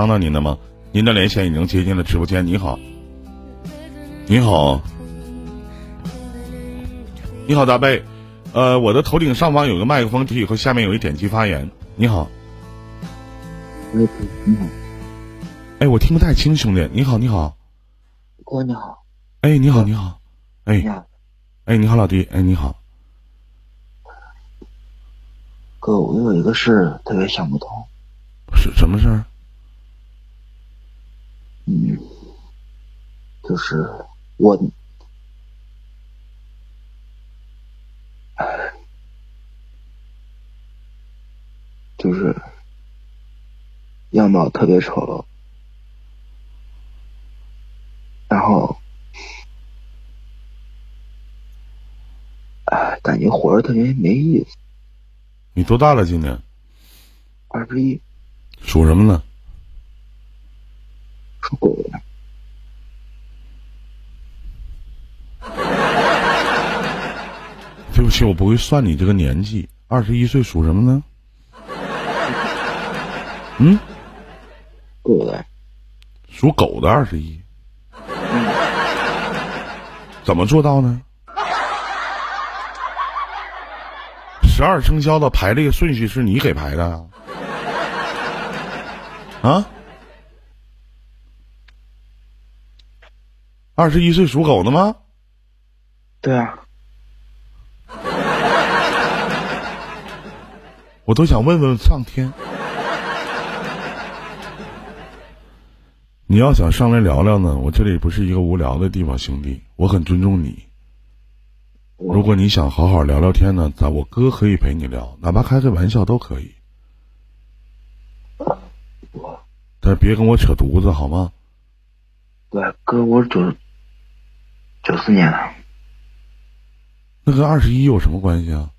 帮到您的吗？您的连线已经接进了直播间。你好，你好，你好，大贝。呃，我的头顶上方有个麦克风，以后下面有一点击发言。你好，你好。哎，我听不太清，兄弟。你好，你好。哥，你好。哎，你好，你好。哎，你好。哎，你好，老弟。哎，你好。哥，我有一个事特别想不通。是什么事儿？嗯，就是我，就是样貌特别丑，然后，哎，感觉活着特别没意思。你多大了？今年？二十一。属什么呢？属狗的。对不起，我不会算你这个年纪。二十一岁属什么呢？嗯，狗的。属狗的二十一。怎么做到呢？十二生肖的排列顺序是你给排的啊？啊？二十一岁属狗的吗？对啊。我都想问问上天，你要想上来聊聊呢，我这里不是一个无聊的地方，兄弟，我很尊重你。如果你想好好聊聊天呢，咱我哥可以陪你聊，哪怕开个玩笑都可以。但是别跟我扯犊子好吗？对，哥，我九九四年的。那跟二十一有什么关系啊？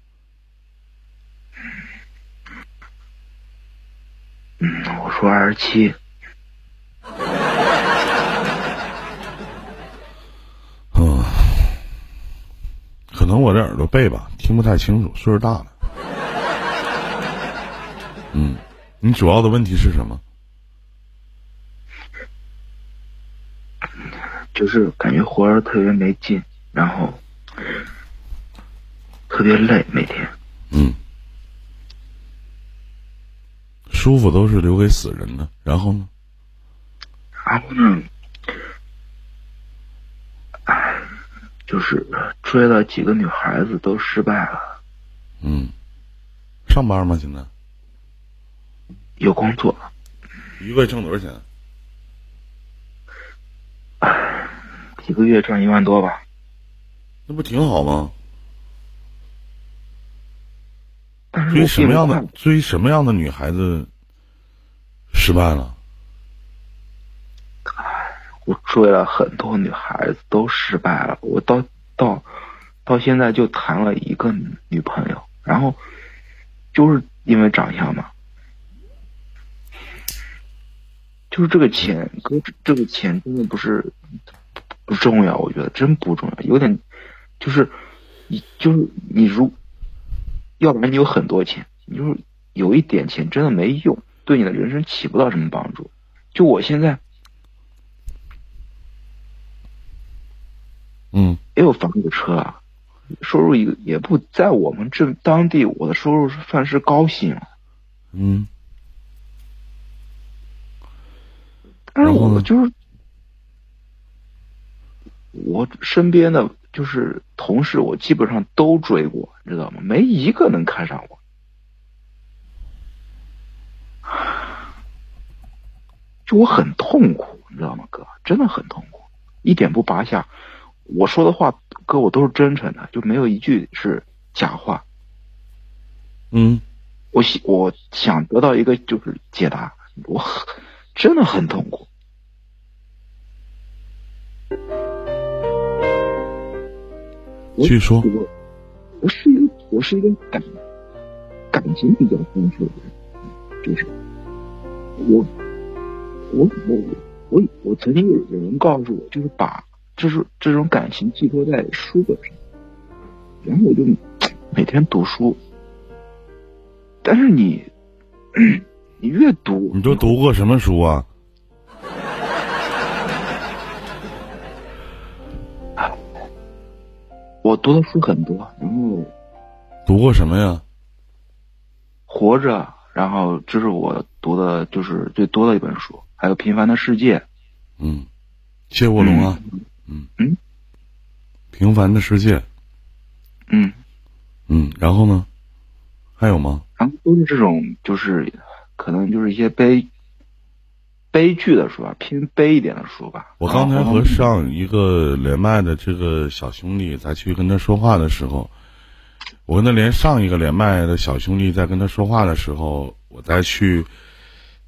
嗯，我说二十七。嗯，可能我这耳朵背吧，听不太清楚，岁数大了。嗯，你主要的问题是什么？就是感觉活着特别没劲，然后特别累，每天。嗯。舒服都是留给死人的，然后呢？然后呢？哎，就是追了几个女孩子都失败了。嗯。上班吗？现在？有工作。一个月挣多少钱？一个月赚一万多吧，那不挺好吗？追什么样的追什么样的女孩子失败了？我追了很多女孩子都失败了，我到到到现在就谈了一个女朋友，然后就是因为长相嘛，就是这个钱，哥，这个钱真的不是。不重要，我觉得真不重要。有点，就是你就是你，如要不然你有很多钱，你就是有一点钱真的没用，对你的人生起不到什么帮助。就我现在，嗯，也有房有车啊，收入也也不在我们这当地，我的收入算是高薪了。嗯，但是我就是。我身边的就是同事，我基本上都追过，你知道吗？没一个能看上我，就我很痛苦，你知道吗，哥？真的很痛苦，一点不拔下。我说的话，哥，我都是真诚的，就没有一句是假话。嗯，我想我想得到一个就是解答，我 真的很痛苦。继续说，我我是一个我是一个感感情比较丰富的人，就是我我我我我曾经有有人告诉我，就是把就是这种感情寄托在书本上，然后我就每天读书，但是你 你越读，你都读过什么书啊？我读的书很多，然后读过什么呀？活着，然后这是我读的就是最多的一本书，还有《平凡的世界》。嗯，谢卧龙啊。嗯嗯，平凡的世界。嗯嗯，然后呢？还有吗？然后都是这种，就是可能就是一些悲悲剧的书吧，偏悲一点的书吧。我刚才和上一个连麦的这个小兄弟再去跟他说话的时候，我跟他连上一个连麦的小兄弟在跟他说话的时候，我再去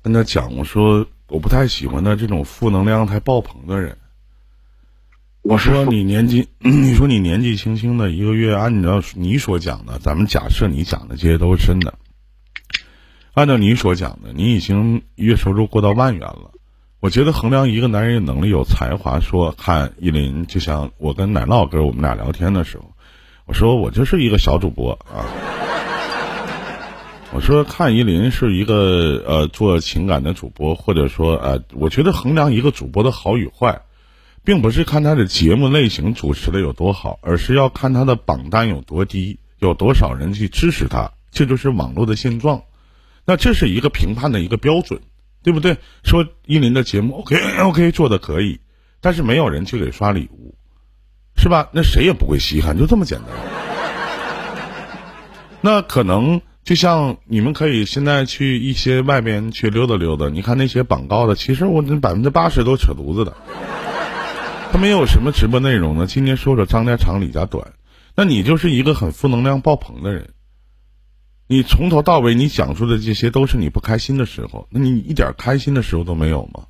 跟他讲，我说我不太喜欢他这种负能量太爆棚的人。我说你年纪，你说你年纪轻轻的一个月，按照你所讲的，咱们假设你讲的这些都是真的。按照你所讲的，你已经月收入过到万元了。我觉得衡量一个男人有能力、有才华，说看依林，就像我跟奶酪哥我们俩聊天的时候，我说我就是一个小主播啊。我说看依林是一个呃做情感的主播，或者说呃，我觉得衡量一个主播的好与坏。并不是看他的节目类型主持的有多好，而是要看他的榜单有多低，有多少人去支持他，这就是网络的现状。那这是一个评判的一个标准，对不对？说依林的节目 OK OK 做的可以，但是没有人去给刷礼物，是吧？那谁也不会稀罕，就这么简单。那可能就像你们可以现在去一些外边去溜达溜达，你看那些榜高的，其实我那百分之八十都扯犊子的。他没有什么直播内容呢。今天说说张家长李家短，那你就是一个很负能量爆棚的人。你从头到尾你讲述的这些都是你不开心的时候，那你一点开心的时候都没有吗？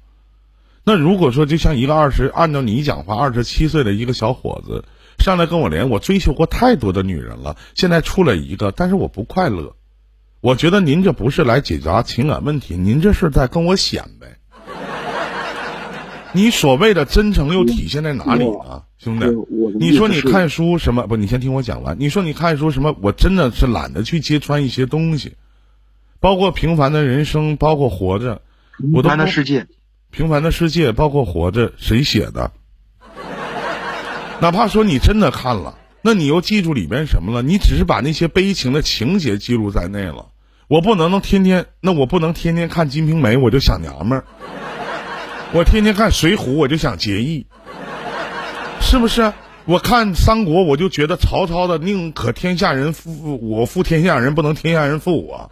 那如果说就像一个二十，按照你讲话，二十七岁的一个小伙子上来跟我连，我追求过太多的女人了，现在处了一个，但是我不快乐。我觉得您这不是来解答情感问题，您这是在跟我显摆。你所谓的真诚又体现在哪里呢，兄弟？你说你看书什么不？你先听我讲完。你说你看书什么？我真的是懒得去揭穿一些东西，包括平凡的人生，包括活着，平凡的世界，平凡的世界，包括活着，谁写的？哪怕说你真的看了，那你又记住里边什么了？你只是把那些悲情的情节记录在内了。我不能能天天，那我不能天天看《金瓶梅》，我就想娘们儿。我天天看《水浒》，我就想结义，是不是？我看三国，我就觉得曹操的宁可天下人负我负天下人，不能天下人负我。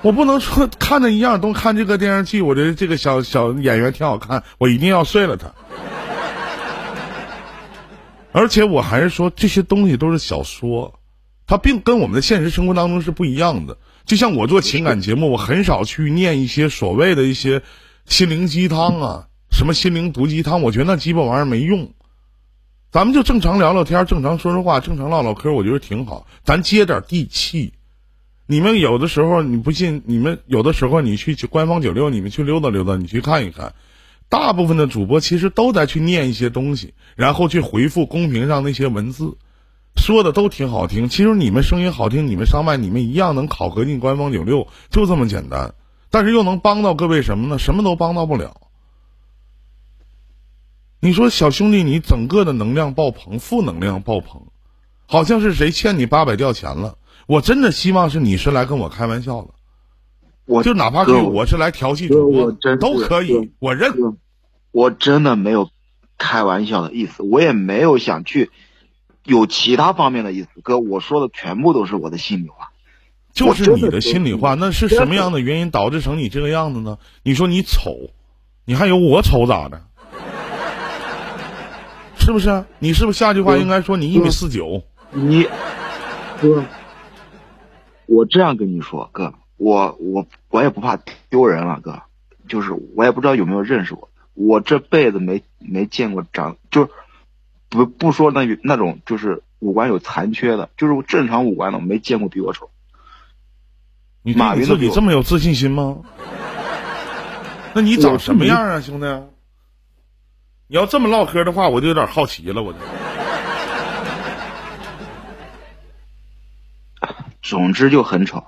我不能说看着一样都看这个电视剧，我觉得这个小小演员挺好看，我一定要睡了他。而且我还是说，这些东西都是小说，它并跟我们的现实生活当中是不一样的。就像我做情感节目，我很少去念一些所谓的一些。心灵鸡汤啊，什么心灵毒鸡汤？我觉得那鸡巴玩意儿没用。咱们就正常聊聊天，正常说说话，正常唠唠嗑，我觉得挺好。咱接点地气。你们有的时候你不信，你们有的时候你去官方九六，你们去溜达溜达，你去看一看。大部分的主播其实都在去念一些东西，然后去回复公屏上那些文字，说的都挺好听。其实你们声音好听，你们上麦，你们一样能考核进官方九六，就这么简单。但是又能帮到各位什么呢？什么都帮到不了。你说小兄弟，你整个的能量爆棚，负能量爆棚，好像是谁欠你八百吊钱了。我真的希望是你是来跟我开玩笑的，我就哪怕是我是来调戏主播，都可以，我认。我真的没有开玩笑的意思，我也没有想去有其他方面的意思。哥，我说的全部都是我的心里话。就是你的心里话，那是什么样的原因导致成你这个样子呢？你说你丑，你还有我丑咋的？是不是？你是不是下句话应该说你一米四九？你哥，我这样跟你说，哥，我我我也不怕丢人了，哥，就是我也不知道有没有认识我，我这辈子没没见过长，就是不不说那那种就是五官有残缺的，就是正常五官的，我没见过比我丑。你对你自己这么有自信心吗？那你长什么样啊，兄弟？你要这么唠嗑的话，我就有点好奇了。我，总之就很丑。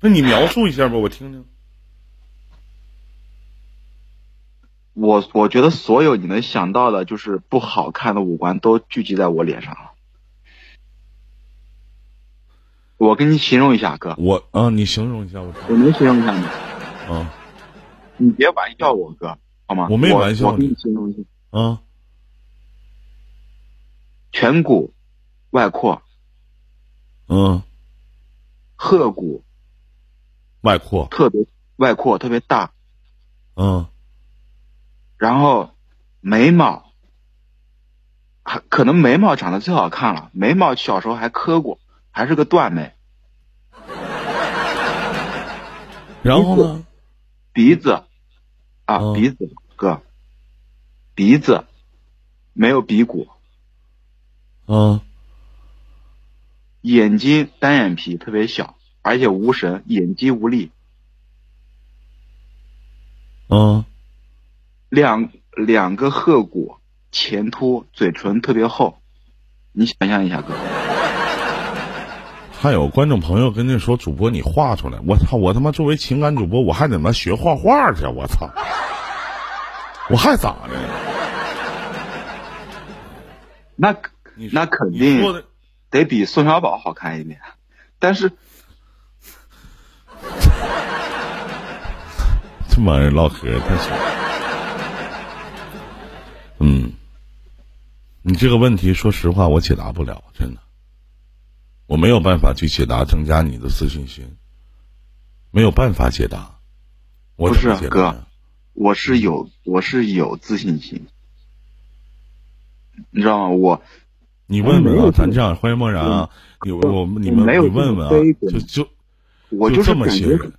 那你描述一下吧，我听听。我我觉得所有你能想到的，就是不好看的五官都聚集在我脸上了。我给你形容一下，哥。我啊，你形容一下，我。我能形容一下吗？啊。你别玩笑我哥，好吗？我没玩笑。我给你形容一下。啊。颧骨外扩。嗯。颌骨。外扩。特别外扩，特别大。嗯。然后眉毛，还可能眉毛长得最好看了。眉毛小时候还磕过，还是个断眉。然后呢？鼻子，啊，鼻子哥，鼻子没有鼻骨。嗯。眼睛单眼皮特别小，而且无神，眼肌无力。嗯。两两个颌骨前凸，嘴唇特别厚，你想象一下，哥。还有观众朋友跟你说：“主播，你画出来！”我操！我他妈作为情感主播，我还得妈学画画去！我操！我还咋的？那那肯定得比宋小宝好看一点，但是 这玩意儿唠嗑太行。嗯，你这个问题，说实话，我解答不了，真的，我没有办法去解答，增加你的自信心，没有办法解答。不是哥，我是有，我是有自信心，你知道吗？我，你问问啊，咱这样，欢迎梦然啊，你我你们你问问啊，就就我就是这么些人，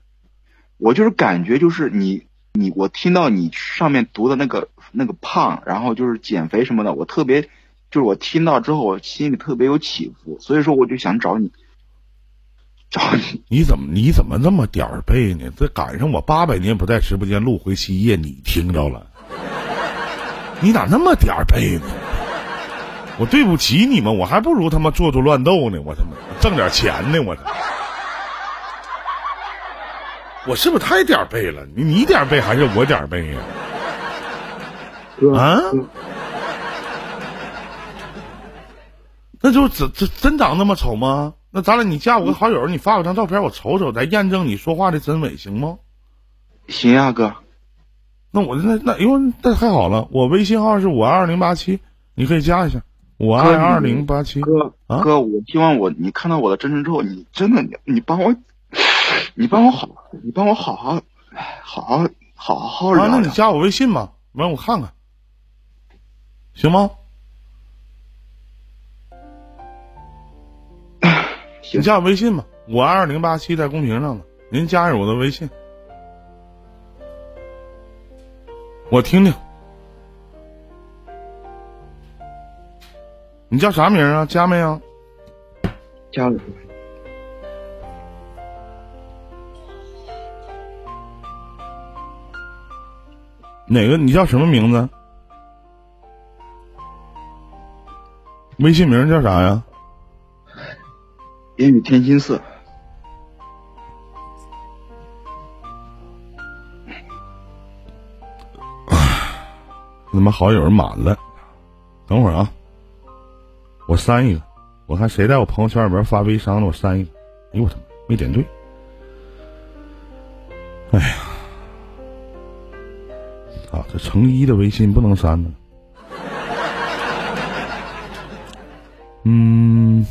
我就是感觉就是你。你我听到你上面读的那个那个胖，然后就是减肥什么的，我特别就是我听到之后，我心里特别有起伏，所以说我就想找你，找你。你怎么你怎么那么点儿背呢？这赶上我八百年不在直播间录回西夜，你听着了？你咋那么点儿背呢？我对不起你们，我还不如他妈做做乱斗呢，我他妈挣点钱呢，我。我是不是太点儿背了？你你点儿背还是我点儿背呀？啊？那就真真真长那么丑吗？那咱俩你加我个好友，你发我张照片，我瞅瞅，咱验证你说话的真伪，行吗？行啊，哥。那我那那哟，那太好了，我微信号是五二二零八七，你可以加一下五二二零八七。哥，哥，我希望我你看到我的真诚之后，你真的你你帮我。你帮我好，你帮我好好，好好好好聊。那你加我微信吧，完我看看，行吗？行，加我微信吧，五二零八七在公屏上呢，您加上我的微信，我听听。你叫啥名啊？加没有？加了。哪个？你叫什么名字？微信名叫啥呀？烟雨天青色。他妈好友满了，等会儿啊，我删一个，我看谁在我朋友圈里边发微商的，我删一个。哎呦我他妈没点对，哎呀！啊，这成一的微信不能删呢。嗯，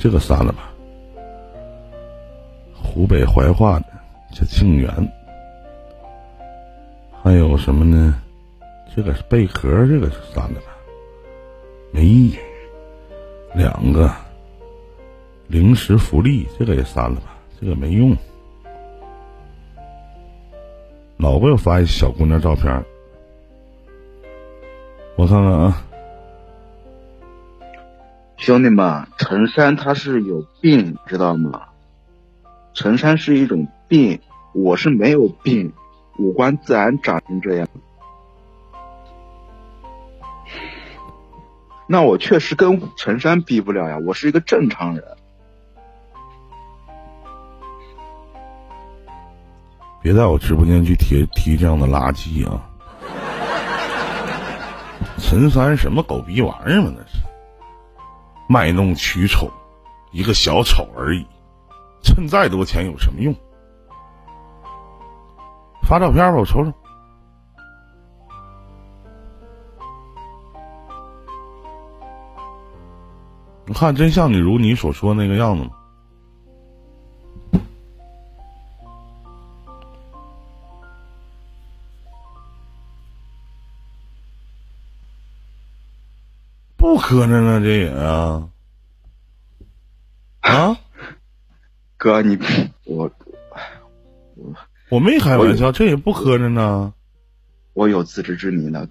这个删了吧。湖北怀化的叫静源，还有什么呢？这个是贝壳，这个是删了吧，没意义。两个零食福利，这个也删了吧，这个没用。老给我发一小姑娘照片，我看看啊，兄弟们，陈山他是有病，知道吗？陈山是一种病，我是没有病，五官自然长成这样。那我确实跟陈山比不了呀，我是一个正常人。别在我直播间去提提这样的垃圾啊！陈三什么狗逼玩意儿嘛，那是。卖弄取宠，一个小丑而已，趁再多钱有什么用？发照片吧，我瞅瞅。你看，真像你如你所说那个样子吗？不磕碜呢，这也啊啊！哥，你我我我没开玩笑，这也不磕碜呢。我有自知之明的，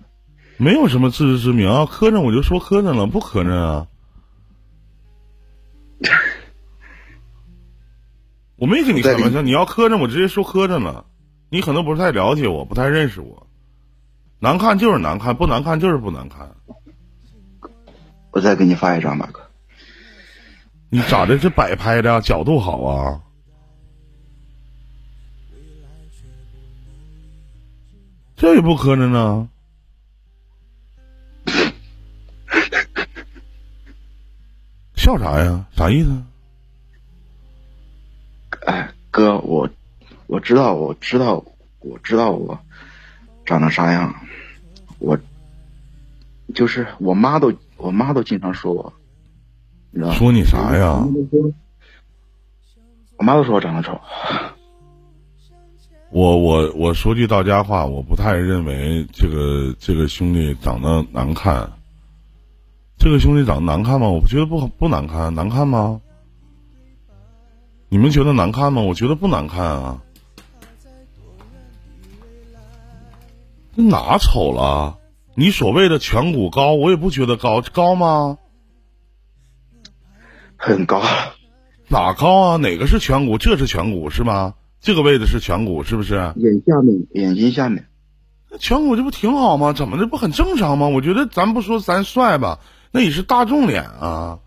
没有什么自知之明啊，磕碜我就说磕碜了，不磕碜啊。我没跟你开玩笑，你要磕碜我直接说磕碜了。你可能不是太了解我，不太认识我。难看就是难看，不难看就是不难看。我再给你发一张吧，哥。你咋的？这摆拍的角度好啊？这也不磕碜呢。笑啥呀？啥意思？哎，哥，我我知道，我知道，我知道我长得啥样。我就是我妈都，我妈都经常说我，你知道说你啥呀？我妈都说我长得丑。我我我说句到家话，我不太认为这个这个兄弟长得难看。这个兄弟长得难看吗？我不觉得不不难看，难看吗？你们觉得难看吗？我觉得不难看啊。这哪丑了？你所谓的颧骨高，我也不觉得高，高吗？很高。哪高啊？哪个是颧骨？这是颧骨是吗？这个位置是颧骨是不是？眼下面，眼睛下面。那颧骨这不挺好吗？怎么这不很正常吗？我觉得咱不说咱帅吧。那也是大众脸啊，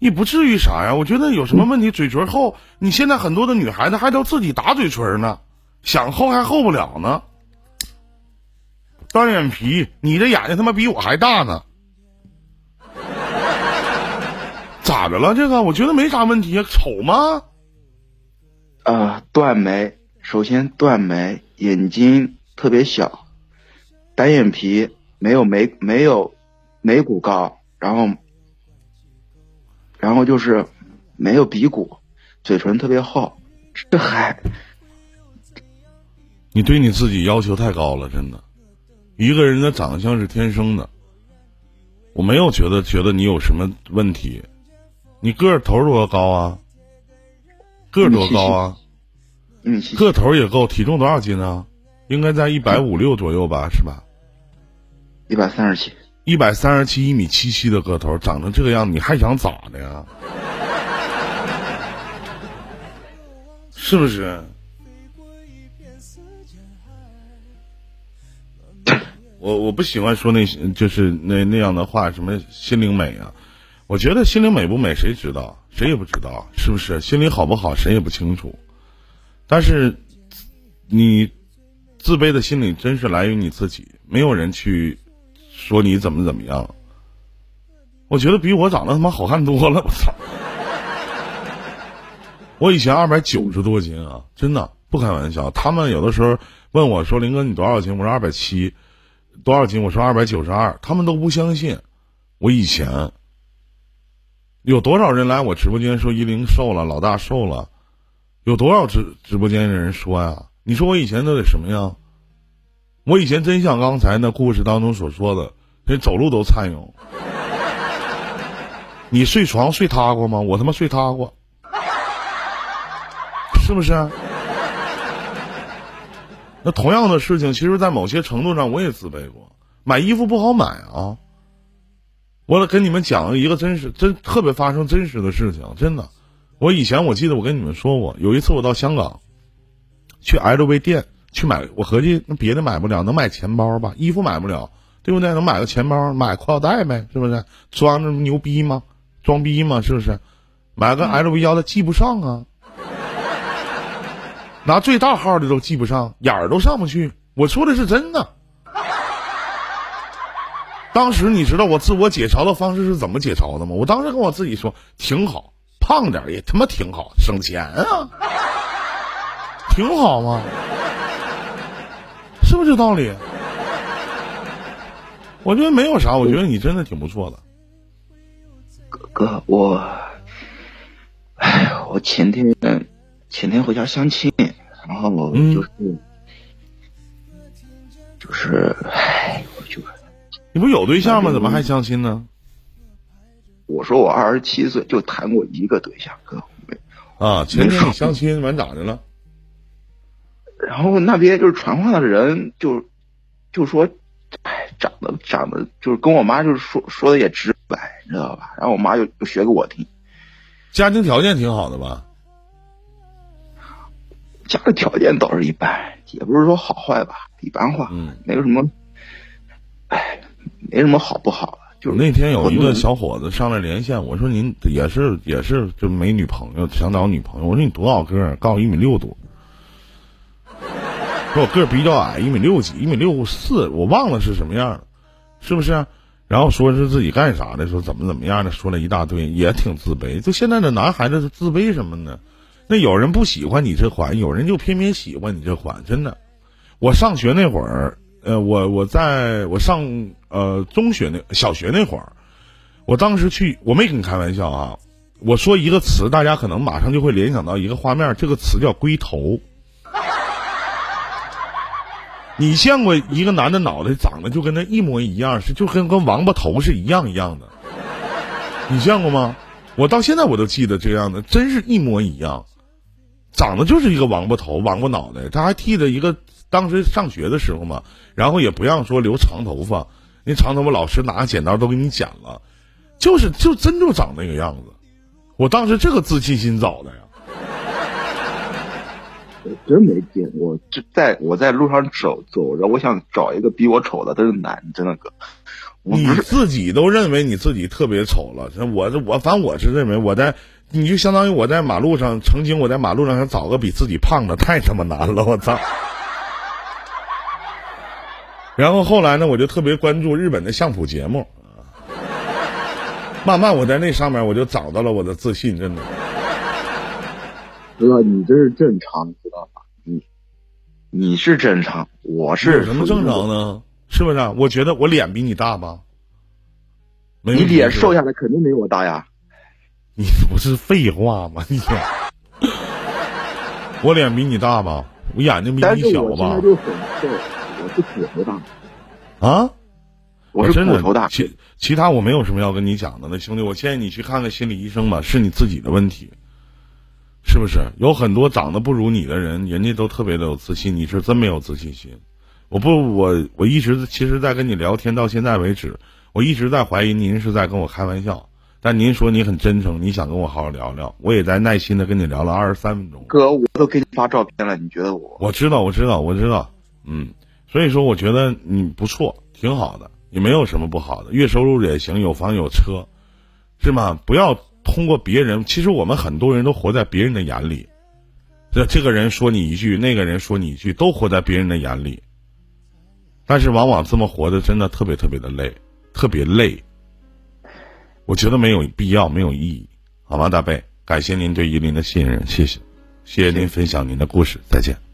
也不至于啥呀。我觉得有什么问题？嘴唇厚，你现在很多的女孩子还都自己打嘴唇呢，想厚还厚不了呢。单眼皮，你的眼睛他妈比我还大呢，咋的了？这个我觉得没啥问题啊，丑吗？啊，断眉，首先断眉，眼睛特别小，单眼皮，没有眉，没有。眉骨高，然后，然后就是没有鼻骨，嘴唇特别厚，这还，你对你自己要求太高了，真的。一个人的长相是天生的，我没有觉得觉得你有什么问题。你个头多高啊？个多高啊？个头也够，体重多少斤啊？应该在一百五六左右吧，是吧？一百三十七。一百三十七，一米七七的个头，长成这个样子，你还想咋的呀？是不是？我我不喜欢说那些，就是那那样的话，什么心灵美啊？我觉得心灵美不美，谁知道？谁也不知道，是不是？心灵好不好，谁也不清楚。但是，你自卑的心理真是来源于你自己，没有人去。说你怎么怎么样？我觉得比我长得他妈好看多了。我操！我以前二百九十多斤啊，真的不开玩笑。他们有的时候问我说：“林哥，你多少斤？”我说：“二百七。”多少斤？我说：“二百九十二。”他们都不相信。我以前有多少人来我直播间说依林瘦了，老大瘦了？有多少直直播间的人说呀？你说我以前都得什么样？我以前真像刚才那故事当中所说的，连走路都颤悠。你睡床睡塌过吗？我他妈睡塌过，是不是？那同样的事情，其实，在某些程度上，我也自卑过。买衣服不好买啊！我得跟你们讲一个真实、真特别发生真实的事情，真的。我以前我记得我跟你们说过，有一次我到香港，去 LV 店。去买，我合计那别的买不了，能买钱包吧？衣服买不了，对不对？能买个钱包，买裤腰带呗，是不是？装着牛逼吗？装逼吗？是不是？买个 LV 腰带系不上啊！拿最大号的都记不上，眼儿都上不去。我说的是真的。当时你知道我自我解嘲的方式是怎么解嘲的吗？我当时跟我自己说挺好，胖点也他妈挺好，省钱啊，挺好吗？是不是这道理？我觉得没有啥，我觉得你真的挺不错的。哥哥，我，哎，我前天前天回家相亲，然后我就是、就是，哎，我就。你不有对象吗？怎么还相亲呢？我说我二十七岁就谈过一个对象，哥。啊，前天你相亲完咋的了？然后那边就是传话的人就就说，哎，长得长得就是跟我妈就是说说的也直白，你知道吧？然后我妈就就学给我听。家庭条件挺好的吧？家里条件倒是一般，也不是说好坏吧，一般化。嗯，没有什么，哎。没什么好不好的，就是那天有一个小伙子上来连线，我说您也是也是就没女朋友，想找女朋友。我说你多少个？告诉我一米六多。说我个儿比较矮，一米六几，一米六四，我忘了是什么样了，是不是？然后说是自己干啥的，说怎么怎么样的，说了一大堆，也挺自卑。就现在的男孩子自卑什么呢？那有人不喜欢你这款，有人就偏偏喜欢你这款，真的。我上学那会儿。呃，我我在我上呃中学那小学那会儿，我当时去，我没跟你开玩笑啊。我说一个词，大家可能马上就会联想到一个画面，这个词叫龟头。你见过一个男的脑袋长得就跟他一模一样，是就跟跟王八头是一样一样的？你见过吗？我到现在我都记得这样的，真是一模一样，长得就是一个王八头、王八脑袋，他还剃着一个。当时上学的时候嘛，然后也不让说留长头发，那长头发老师拿剪刀都给你剪了，就是就真就长那个样子。我当时这个自信心找的呀，我 真没见过。就在我在路上走走着，我想找一个比我丑的，真是难，真的哥。你自己都认为你自己特别丑了，我这我反正我是认为我在，你就相当于我在马路上，曾经我在马路上想找个比自己胖的，太他妈难了，我操！然后后来呢，我就特别关注日本的相扑节目，慢慢我在那上面我就找到了我的自信，真的。哥，你这是正常，知道吧？你你是正常，我是有什么正常呢？是不是？我觉得我脸比你大吧？你脸瘦下来肯定没我大呀。你 不是废话吗？你 我脸比你大吧？我眼睛比你小吧？我是骨头大，啊，我是骨头大。其其他我没有什么要跟你讲的，那兄弟，我建议你去看看心理医生吧，是你自己的问题，是不是？有很多长得不如你的人，人家都特别的有自信，你是真没有自信心。我不，我我一直其实，在跟你聊天到现在为止，我一直在怀疑您是在跟我开玩笑。但您说你很真诚，你想跟我好好聊聊，我也在耐心的跟你聊了二十三分钟。哥，我都给你发照片了，你觉得我？我知道，我知道，我知道，嗯。所以说，我觉得你不错，挺好的，也没有什么不好的，月收入也行，有房有车，是吗？不要通过别人，其实我们很多人都活在别人的眼里，这这个人说你一句，那个人说你一句，都活在别人的眼里。但是往往这么活的，真的特别特别的累，特别累。我觉得没有必要，没有意义，好吗？大贝，感谢您对依林的信任，谢谢，谢谢您分享您的故事，再见。